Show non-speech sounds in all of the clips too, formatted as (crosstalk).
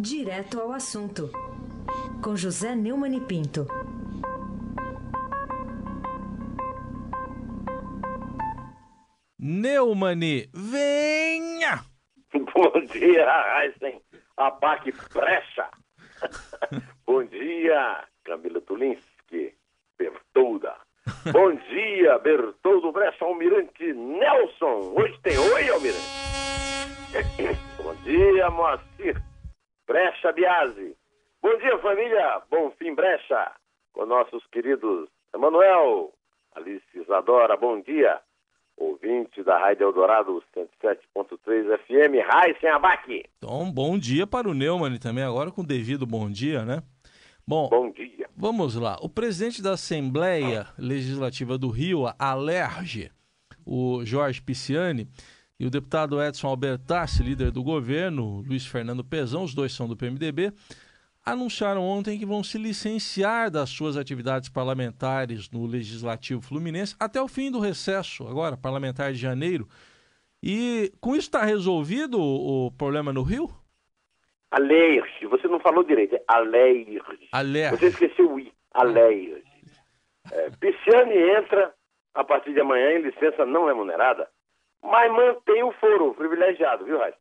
Direto ao assunto, com José Neumann e Pinto. Neumani, venha! Bom dia, Aysen. Abaque Brecha. (laughs) Bom dia, Camila Tulinski. Bertolda. Bom dia, Bertoldo Brecha, Almirante Nelson. Hoje tem oi, Almirante. (coughs) Bom dia, Moacir Brecha Biasi. Bom dia, família Bonfim Brecha. Com nossos queridos Emanuel, Alice Isadora, bom dia. Ouvinte da Rádio Eldorado 107.3 FM, Raíssen Abaque. Então, bom dia para o Neumann também, agora com devido bom dia, né? Bom, Bom dia. vamos lá. O presidente da Assembleia Legislativa do Rio, a Alerge, o Jorge Pisciani, e o deputado Edson Albertassi, líder do governo, Luiz Fernando Pezão, os dois são do PMDB, anunciaram ontem que vão se licenciar das suas atividades parlamentares no Legislativo Fluminense até o fim do recesso, agora, parlamentar de janeiro. E com isso está resolvido o problema no Rio? Alerge, você não falou direito, é alerge. Alerge. Você esqueceu o I, alerge. (laughs) É, Pisciani entra a partir de amanhã em licença não remunerada, mas mantém o foro privilegiado, viu, Raíssa?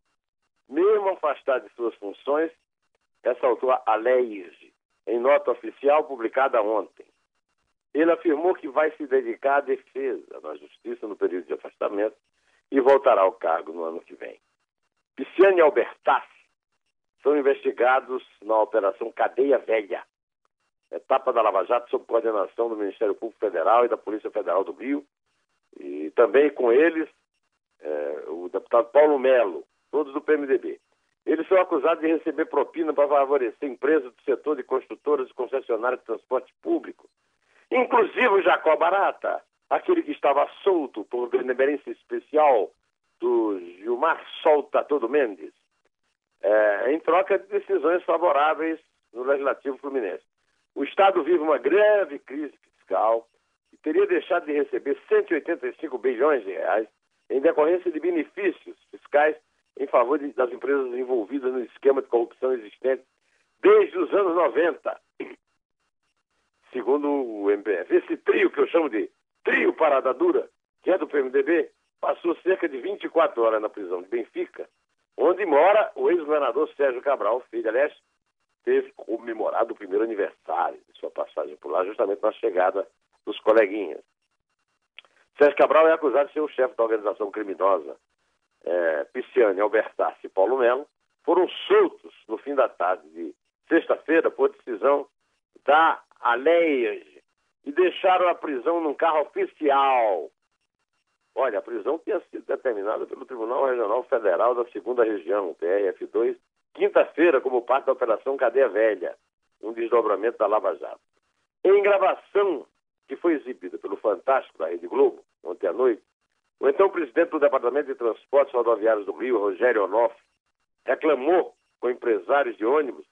Mesmo afastado de suas funções, ressaltou a alerge em nota oficial publicada ontem. Ele afirmou que vai se dedicar à defesa da justiça no período de afastamento e voltará ao cargo no ano que vem. Pisciani e Albertassi são investigados na Operação Cadeia Velha, etapa da Lava Jato sob coordenação do Ministério Público Federal e da Polícia Federal do Rio, e também com eles eh, o deputado Paulo Melo, todos do PMDB. Eles são acusados de receber propina para favorecer empresas do setor de construtoras e concessionárias de transporte público, inclusive o Jacó Barata, aquele que estava solto por benemerência especial do Gilmar Solta Todo Mendes é, em troca de decisões favoráveis no Legislativo Fluminense. O Estado vive uma grave crise fiscal e teria deixado de receber 185 bilhões de reais em decorrência de benefícios fiscais em favor de, das empresas envolvidas no esquema de corrupção existente desde os anos 90. (clears throat) Segundo o MPF, esse trio que eu chamo de trio parada dura, que é do PMDB, passou cerca de 24 horas na prisão de Benfica onde mora o ex-governador Sérgio Cabral, filho, aliás, teve comemorado o primeiro aniversário de sua passagem por lá, justamente na chegada dos coleguinhas. Sérgio Cabral é acusado de ser o chefe da organização criminosa. É, Pisciane, Albertassi e Paulo Melo foram soltos no fim da tarde de sexta-feira por decisão da Aleias e deixaram a prisão num carro oficial Olha, a prisão tinha sido determinada pelo Tribunal Regional Federal da Segunda Região, TRF2, quinta-feira, como parte da Operação Cadeia Velha, um desdobramento da Lava Jato. Em gravação que foi exibida pelo Fantástico da Rede Globo, ontem à noite, o então presidente do Departamento de Transportes Rodoviários do Rio, Rogério Onoff, reclamou com empresários de ônibus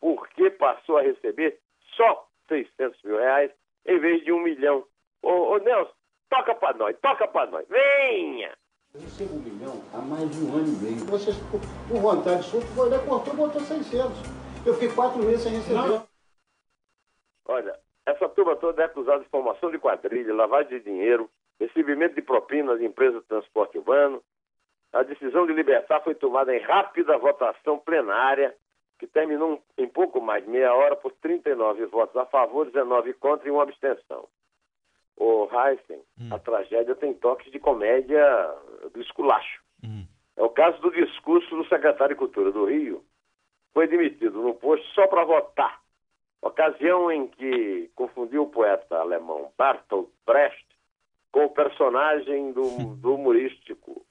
porque passou a receber só 600 mil reais em vez de um milhão. Ô, ô Nelson, Toca pra nós, toca pra nós. Venha! Eu recebo um milhão há mais de um ano e meio. Vocês, por, por vontade sua, foi lá, cortou botou 600. Eu fiquei quatro meses sem receber. Não. Olha, essa turma toda é acusada de formação de quadrilha, lavagem de dinheiro, recebimento de propinas de empresas de transporte urbano. A decisão de libertar foi tomada em rápida votação plenária, que terminou em pouco mais de meia hora por 39 votos a favor, 19 contra e uma abstenção. O Heisen, hum. a tragédia tem toques de comédia do esculacho. Hum. É o caso do discurso do secretário de Cultura do Rio. Foi demitido no posto só para votar. Ocasião em que confundiu o poeta alemão Bertolt Brecht com o personagem do, (laughs) do humorístico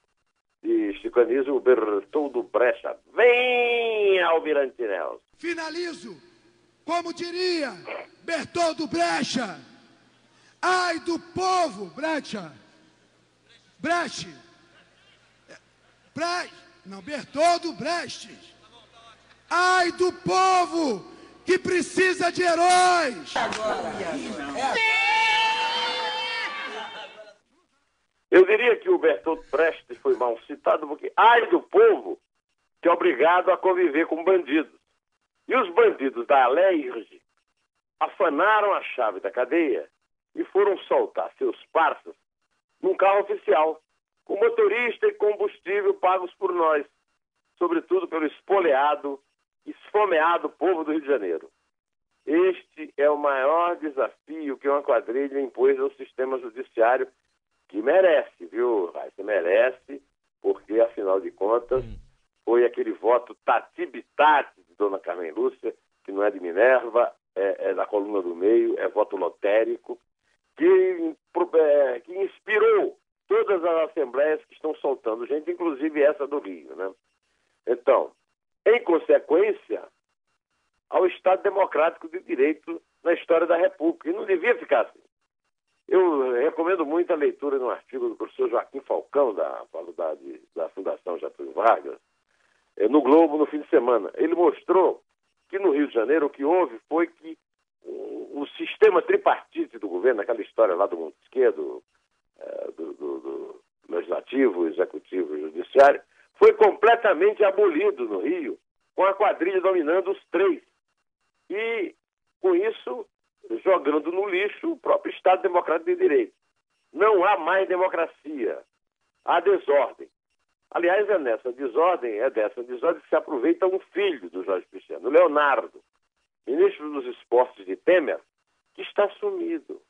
de chicanismo Bertoldo Brecht. Vem, Almirante Nelson! Finalizo, como diria Bertoldo Brecha, Ai do povo, Brecha. Brecht. Brecht. Não, Bertoldo Brecht. Ai do povo que precisa de heróis. Eu diria que o Bertoldo Brecht foi mal citado porque ai do povo que é obrigado a conviver com bandidos. E os bandidos da Alerj afanaram a chave da cadeia e foram soltar seus parceiros num carro oficial, com motorista e combustível pagos por nós, sobretudo pelo espoleado, esfomeado povo do Rio de Janeiro. Este é o maior desafio que uma quadrilha impôs ao sistema judiciário, que merece, viu, Raíssa? Merece, porque, afinal de contas, hum. foi aquele voto tatibitate de Dona Carmen Lúcia, que não é de Minerva, é, é da coluna do meio, é voto lotérico, que, é, que inspirou todas as assembleias que estão soltando gente, inclusive essa do Rio. Né? Consequência, ao Estado Democrático de Direito na história da República. E não devia ficar assim. Eu recomendo muito a leitura de um artigo do professor Joaquim Falcão, da Faculdade da Fundação Getúlio Vargas, eh, no Globo no fim de semana. Ele mostrou que no Rio de Janeiro o que houve foi que o, sistema tripartite do governo, aquela história lá do Montesquieu, é, do, do, do legislativo, executivo e judiciário, foi completamente abolido no Rio, com a quadrilha dominando os três. E, com isso, jogando no lixo o próprio Estado Democrático de Direito. Não há mais democracia. Há desordem. Aliás, é nessa desordem, é dessa desordem que se aproveita um filho do Jorge Cristiano, Leonardo, ministro dos Esportes de Temer, que está sumido.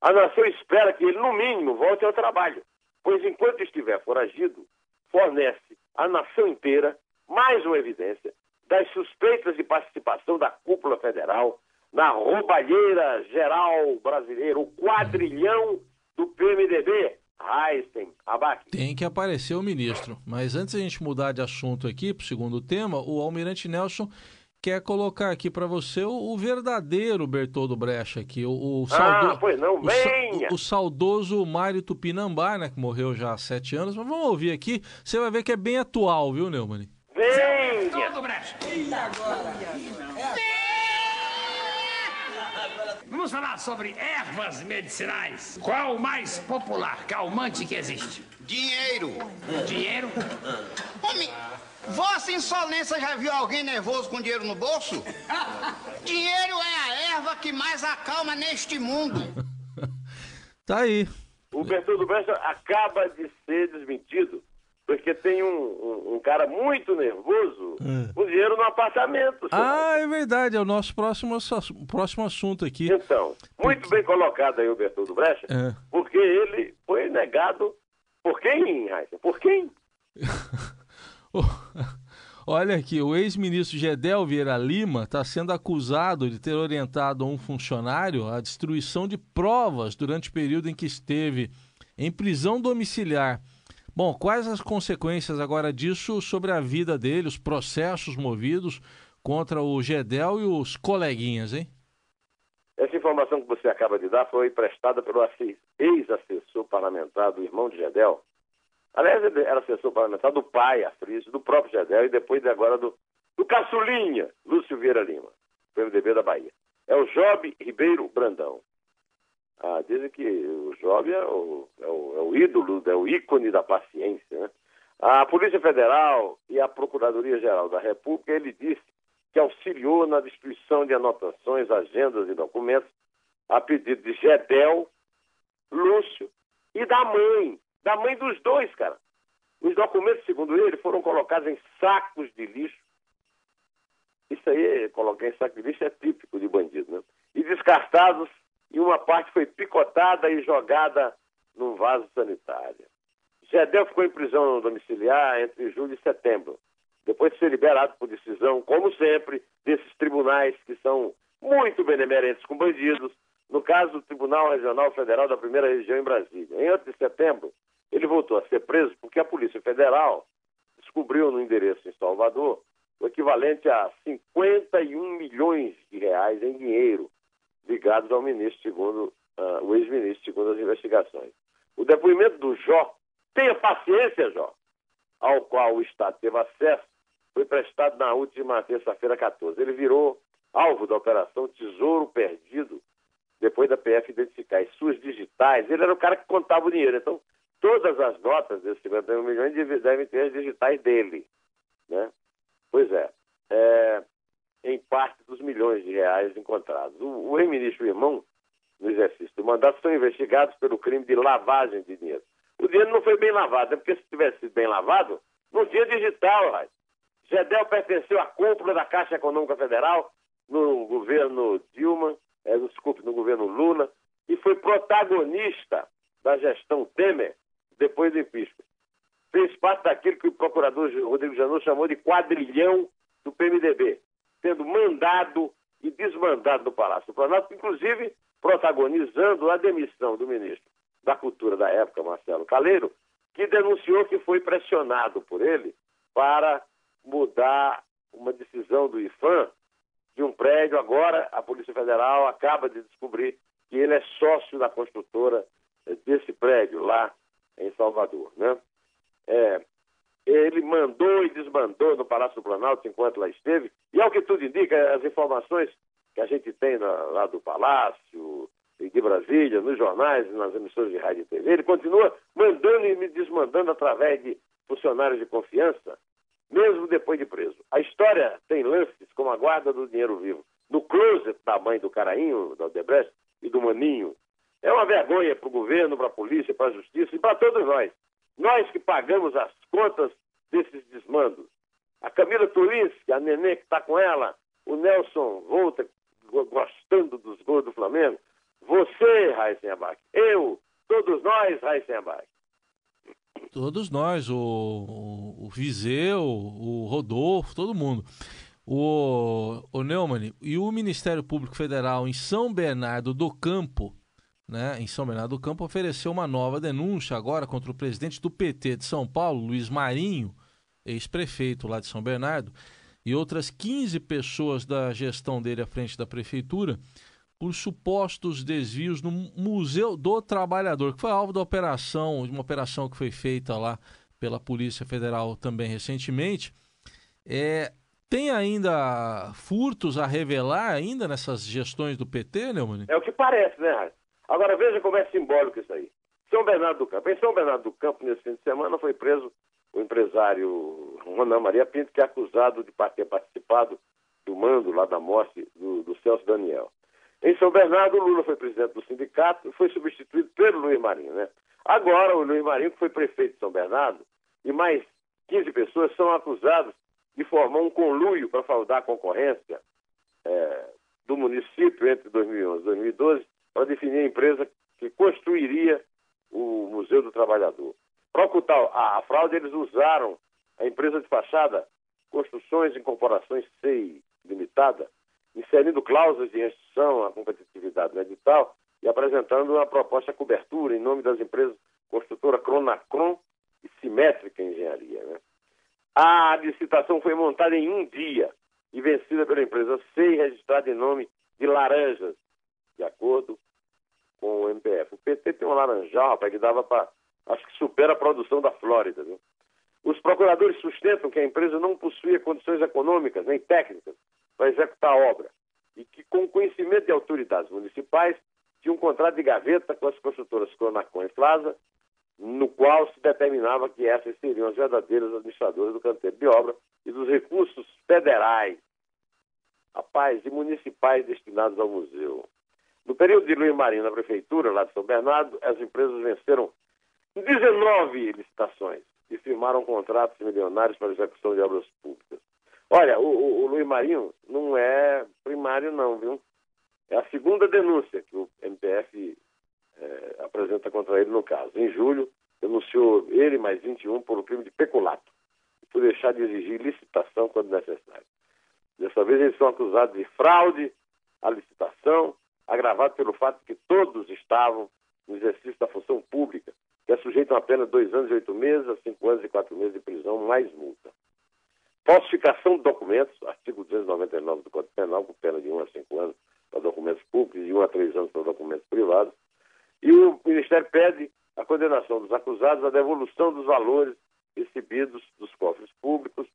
A nação espera que ele, no mínimo, volte ao trabalho, pois enquanto estiver foragido, fornece à nação inteira mais uma evidência das suspeitas de participação da cúpula federal na roubalheira geral brasileira, o quadrilhão do PMDB. Abac. Tem que aparecer o ministro. Mas antes a gente mudar de assunto aqui para o segundo tema, o Almirante Nelson quer colocar aqui para você o, o, verdadeiro Bertoldo Brecha aqui, o, o ah, pois não, venha! O, o, saudoso Mário Tupinambá, né, que morreu já há sete anos, mas vamos ouvir aqui, você vai ver que é bem atual, viu, Neumann? E agora? Vamos falar sobre ervas medicinais. Qual o mais popular calmante que existe? Dinheiro. Dinheiro? Homem, Vossa Insolência já viu alguém nervoso com dinheiro no bolso? dinheiro é a erva que mais acalma neste mundo. tá aí. O Bertoldo Brecha acaba de ser desmentido porque tem um, um, um, cara muito nervoso é. com dinheiro no apartamento. Ah, é verdade, é o nosso próximo, próximo assunto aqui. Então, muito porque... bem colocado aí o Bertoldo Brecha, é. porque ele foi negado por quem, Raíssa? Por quem? (laughs) Olha aqui, o ex-ministro Gedel Vieira Lima está sendo acusado de ter orientado um funcionário à destruição de provas durante o período em que esteve em prisão domiciliar. Bom, quais as consequências agora disso sobre a vida dele, os processos movidos contra o Gedel e os coleguinhas, hein? Essa informação que você acaba de dar foi prestada pelo ex-assessor parlamentar do irmão de Gedel, Aliás, ele era assessor parlamentar do pai, Afrício, do próprio Gedel e depois agora do, do caçulinha, Lúcio Vieira Lima, PMDB da Bahia. É o Job Ribeiro Brandão. Ah, dizem que o Job é o, é o, é o ídolo, é o ícone da paciência. Né? A Polícia Federal e a Procuradoria-Geral da República, ele disse que auxiliou na destruição de anotações, agendas e documentos a pedido de Gedel, Lúcio e da mãe, da mãe dos dois, cara. Os documentos, segundo ele, foram colocados em sacos de lixo. Isso aí, colocar em saco de lixo é típico de bandido, né? E descartados, e uma parte foi picotada e jogada num vaso sanitário. Gedel ficou em prisão domiciliar entre julho e setembro, depois de ser liberado por decisão, como sempre, desses tribunais que são muito benemerentes com bandidos, no caso do Tribunal Regional Federal da Primeira Região em Brasília. Em 8 de setembro, ele voltou a ser preso porque a Polícia Federal descobriu no endereço em Salvador o equivalente a 51 milhões de reais em dinheiro ligados ao ministro, segundo uh, o ex-ministro, segundo as investigações. O depoimento do Jó, tenha paciência, Jó, ao qual o Estado teve acesso, foi prestado na última terça-feira 14. Ele virou alvo da operação Tesouro Perdido, depois da PF identificar as suas digitais. Ele era o cara que contava o dinheiro. Então, todas as notas desses 51 milhões devem ter as digitais dele. Né? Pois é. é. Em parte dos milhões de reais encontrados. O, o ex-ministro irmão, no exercício do mandato, são investigados pelo crime de lavagem de dinheiro. O dinheiro não foi bem lavado, né? porque se tivesse sido bem lavado, não tinha digital, rapaz. Gedel pertenceu à cúpula da Caixa Econômica Federal no governo Dilma, é, desculpe, no governo Lula, e foi protagonista da gestão Temer depois do impeachment. Fez parte daquilo que o procurador Rodrigo Janot chamou de quadrilhão do PMDB, tendo mandado e desmandado no Palácio do Planalto, inclusive protagonizando a demissão do ministro da Cultura da época, Marcelo Caleiro, que denunciou que foi pressionado por ele para mudar uma decisão do IFAM de um prédio. Agora, a Polícia Federal acaba de descobrir que ele é sócio da construtora desse prédio lá em Salvador. Né? É, ele mandou e desmandou no Palácio do Planalto enquanto lá esteve, e ao que tudo indica, as informações que a gente tem lá do Palácio e de Brasília, nos jornais e nas emissoras de rádio e TV, ele continua mandando e me desmandando através de funcionários de confiança, mesmo depois de preso. A história tem lances como a guarda do dinheiro vivo, no closet da mãe do Carainho, do Aldebrecht e do Maninho. É uma vergonha para o governo, para a polícia, para a justiça e para todos nós. Nós que pagamos as contas desses desmandos. A Camila Tulinski, a neném que está com ela, o Nelson Volta, gostando dos gols do Flamengo. Você, Abac. Eu, todos nós, Abac. Todos nós, o, o, o Viseu, o Rodolfo, todo mundo. O, o Neumann, e o Ministério Público Federal em São Bernardo do Campo, né, em São Bernardo do Campo, ofereceu uma nova denúncia agora contra o presidente do PT de São Paulo, Luiz Marinho, ex-prefeito lá de São Bernardo, e outras 15 pessoas da gestão dele à frente da prefeitura por supostos desvios no Museu do Trabalhador, que foi alvo da operação, de uma operação que foi feita lá pela Polícia Federal também recentemente. É, tem ainda furtos a revelar ainda nessas gestões do PT, Neumann? É o que parece, né, Raio? Agora veja como é simbólico isso aí. São Bernardo do Campo. Em São Bernardo do Campo, nesse fim de semana, foi preso o empresário Ronan Maria Pinto, que é acusado de ter participado do mando lá da morte do, do Celso Daniel. Em São Bernardo, Lula foi presidente do sindicato e foi substituído pelo Luiz Marinho. Né? Agora, o Luiz Marinho, que foi prefeito de São Bernardo, e mais 15 pessoas são acusados de formar um conluio para fraudar a concorrência é, do município entre 2011 e 2012 para definir a empresa que construiria o Museu do Trabalhador. Para ocultar a, a fraude, eles usaram a empresa de fachada Construções Incorporações SEI Limitada, inserindo cláusulas de restrição à competitividade no edital e apresentando uma proposta de cobertura em nome das empresas construtora Cronacron e Simétrica Engenharia. Né? A licitação foi montada em um dia e vencida pela empresa SEI, registrada em nome de Laranjas, de acordo com o MPF. O PT tem um laranjal, rapaz, que dava para. Acho que supera a produção da Flórida. Viu? Os procuradores sustentam que a empresa não possuía condições econômicas nem técnicas para executar a obra e que, com conhecimento de autoridades municipais, tinha um contrato de gaveta com as construtoras Cronacon e Plaza, no qual se determinava que essas seriam as verdadeiras administradoras do canteiro de obra e dos recursos federais, rapaz, e municipais destinados ao museu. No período de Luiz Marinho na prefeitura, lá de São Bernardo, as empresas venceram 19 licitações e firmaram contratos milionários para execução de obras públicas. Olha, o, o, o Luiz Marinho não é primário não, viu? É a segunda denúncia que o MPF é, apresenta contra ele no caso. Em julho, denunciou ele mais 21 por o crime de peculato, por deixar de exigir licitação quando necessário. Dessa vez eles são acusados de fraude à licitação, agravado pelo fato de que todos estavam no exercício da função pública, que é sujeito a apenas dois anos e oito meses, a cinco anos e quatro meses de prisão, mais multa. Falsificação de documentos, artigo 299 do Código Penal, com pena de um a cinco anos para documentos públicos e um a três anos para documentos privados. E o Ministério pede a condenação dos acusados, a devolução dos valores recebidos dos cofres públicos,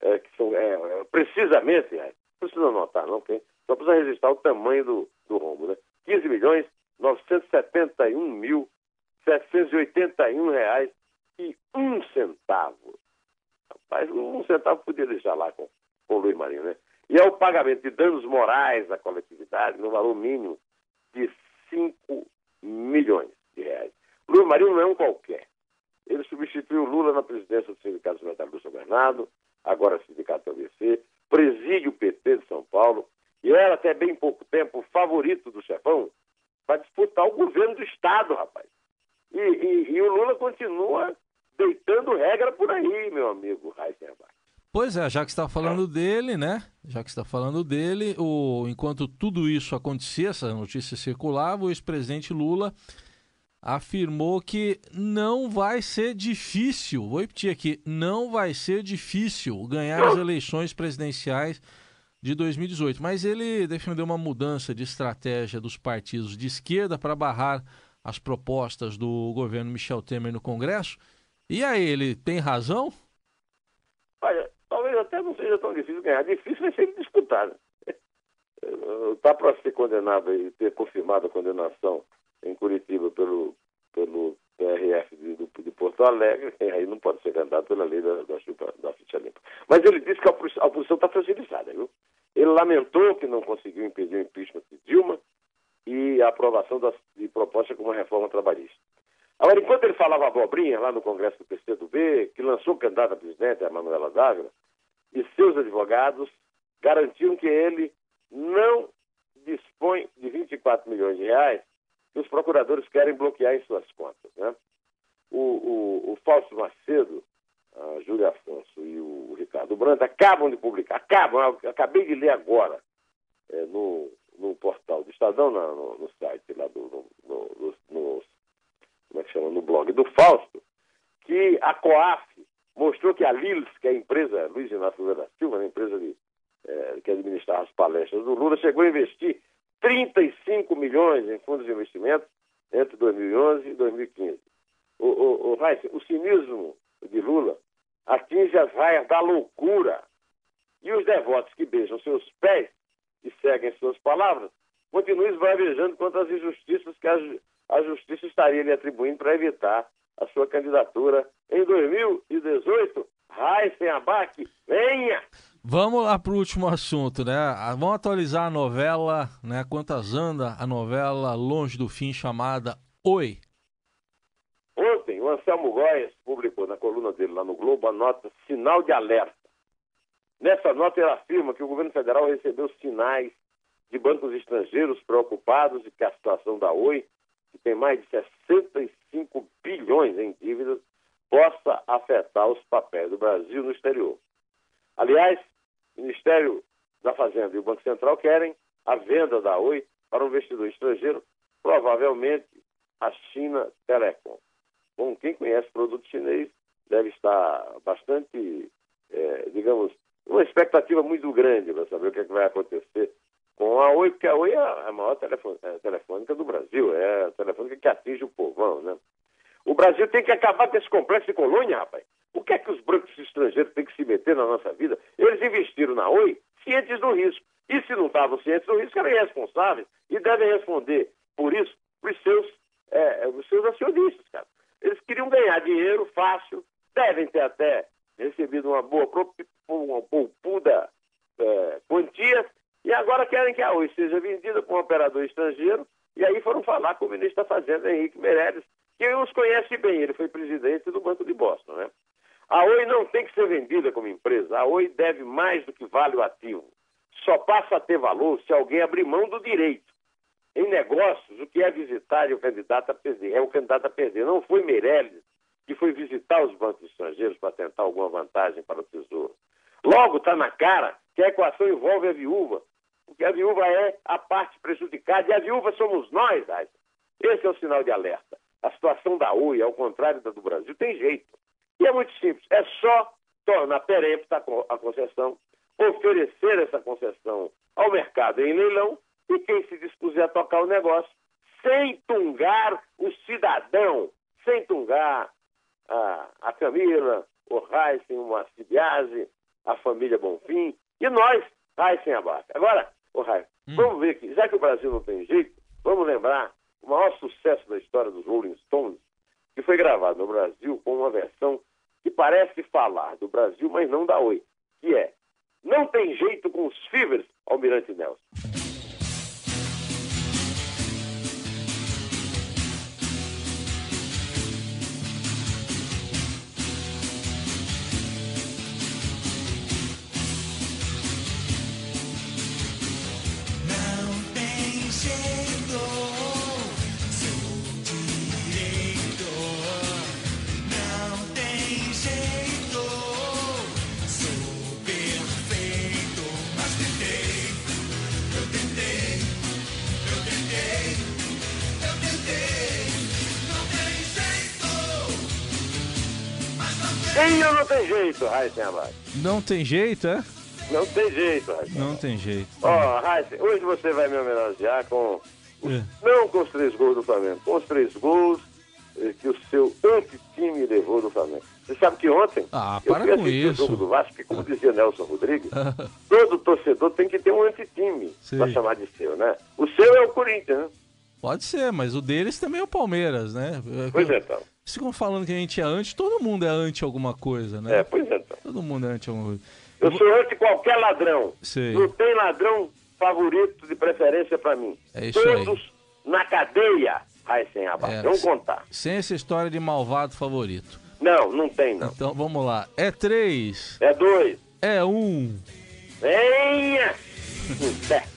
é, que são é, precisamente, é, precisa anotar, não, okay? só precisa registrar o tamanho do? 15 milhões 971 mil 781 reais e um centavo. Rapaz, um centavo podia deixar lá com, com o Luiz Marinho, né? E é o pagamento de danos morais à coletividade no valor mínimo de 5 milhões de reais. Lula Marinho não é um qualquer. Ele substituiu Lula na presidência do Sindicato dos Metalúrgicos São Bernardo, agora Sindicato ABC, preside o PT de São Paulo e era até bem pouco tempo favorito do chefão para disputar o governo do Estado, rapaz. E, e, e, o Lula continua deitando regra por aí, meu amigo Heisenberg. Pois é, já que está falando dele, né? Já que está falando dele, o, enquanto tudo isso acontecia, essa notícia circulava, o ex-presidente Lula afirmou que não vai ser difícil, vou repetir aqui, não vai ser difícil ganhar as eleições presidenciais de 2018. Mas ele defendeu uma mudança de estratégia dos partidos de esquerda para barrar as propostas do governo Michel Temer no Congresso. E aí, ele tem razão? Olha, talvez até não seja tão difícil ganhar. Difícil vai ser disputar. (laughs) Está para ser condenado e ter confirmado a condenação em Curitiba pelo, pelo PRF de, de Porto Alegre, (laughs) aí não pode ser candidato pela lei da, da, da ficha limpa. Mas ele disse que a oposição está fragilizada, viu? Ele lamentou que não conseguiu impedir o impeachment de Dilma e a aprovação de proposta como reforma trabalhista. Agora, enquanto ele falava abobrinha lá no Congresso do PCdoB, que lançou candidato a presidente, a Manuela Dávila, e seus advogados garantiam que ele não dispõe de 24 milhões de reais que os procuradores querem bloquear em suas contas. Né? O, o, o Fausto Macedo, a Júlia Afonso e o Ricardo Brandt acabam de publicar, acabam, acabei de ler agora, é, no, no portal do Estadão, no, no site lá do, no, no, no, como é que chama, no blog do Fausto, que a COAF mostrou que a Lils, que é a empresa Luiz Inácio Lula da Silva, a né, empresa de, é, que administra as palestras do Lula, chegou a investir 35 milhões em fundos de investimento entre 2011 e 2015. O, o, o, o cinismo de Lula atinge as raias da loucura. E os devotos que beijam seus pés e seguem suas palavras continuam esbravejando contra as injustiças que a, a justiça estaria lhe atribuindo para evitar a sua candidatura em 2018. Raíssen Abac, venha! Vamos lá para o último assunto, né? Ah, vamos atualizar a novela, né? Quantas anda a novela Longe do Fim, chamada Oi. Ontem, o Anselmo Góes publicou na coluna dele lá no Globo a nota Sinal de Alerta. Nessa nota ele afirma que o governo federal recebeu sinais de bancos estrangeiros preocupados de que a situação da Oi, que tem mais de 65 bilhões em dívidas, possa afetar os papéis do Brasil no exterior. Aliás, Ministério da Fazenda e o Banco Central querem a venda da Oi para um investidor estrangeiro, provavelmente a China Telecom. Bom, quem conhece produto chinês deve estar bastante, é, digamos, uma expectativa muito grande para saber o que, é que, vai acontecer com a Oi, porque a Oi é a maior é telefônica do Brasil, é a telefônica que atinge o povão, né? O Brasil tem que acabar com esse complexo de colônia, rapaz. O que é que os brancos estrangeiros têm que se meter na nossa vida? Eles investiram na Oi cientes do risco. E se não estavam cientes do risco, eram irresponsáveis e devem responder por isso para os seus, é, seus acionistas, cara. Eles queriam ganhar dinheiro fácil, devem ter até recebido uma boa, uma poupuda é, quantia, e agora querem que a Oi seja vendida para um operador estrangeiro, e aí foram falar com o ministro da Fazenda, Henrique Meirelles, que os conhece bem, ele foi presidente do Banco de Boston, né? A Oi não tem que ser vendida como empresa. A Oi deve mais do que vale o ativo. Só passa a ter valor se alguém abrir mão do direito. Em negócios, o que é visitar é o candidato a perder. É o candidato a perder. Não foi Meirelles que foi visitar os bancos estrangeiros para tentar alguma vantagem para o Tesouro. Logo, está na cara que a equação envolve a viúva, porque a viúva é a parte prejudicada e a viúva somos nós, Aysen. Esse é o sinal de alerta. A situação da Oi, ao contrário da do Brasil, tem jeito. E é muito simples, é só tornar perempta a concessão, oferecer essa concessão ao mercado em leilão e quem se dispuser a tocar o negócio, sem tungar o cidadão, sem tungar a, a Camila, o Heisen, o Macibiase, a família Bonfim e nós, Heisen Abaca. Agora, o Heisen, hum. vamos ver que, já que o Brasil não tem jeito, vamos lembrar o maior sucesso da história dos Rolling Stones, que foi gravado no Brasil com uma versão que parece falar do Brasil, mas não da Oi, que é Não tem jeito com os Fivers, Almirante Nelson. Tem. Eu não tem jeito, Raíssa. Não tem jeito, é? Não tem jeito, Raíssa. Não tem jeito. Ó, Raíssa, hoje você vai me homenagear com. É. Não com os três gols do Flamengo, com os três gols eh, que o seu anti-time levou do Flamengo. Você sabe que ontem. Ah, eu para fui com isso. o jogo do Vasco, que, como (laughs) dizia Nelson Rodrigues, (laughs) todo torcedor tem que ter um anti-time pra chamar de seu, né? O seu é o Corinthians, né? Pode ser, mas o deles também é o Palmeiras, né? Pois é, então. Se ficam falando que a gente é anti, todo mundo é anti alguma coisa, né? É, pois é, então. Todo mundo é anti alguma coisa. Eu sou anti qualquer ladrão. Sei. Não tem ladrão favorito de preferência pra mim. É isso aí. Todos na cadeia, Raíssen Abaixo. É, Vamos contar. Sem essa história de malvado favorito. Não, não tem, não. Então vamos lá. É três, É dois. é um. Venha! (laughs)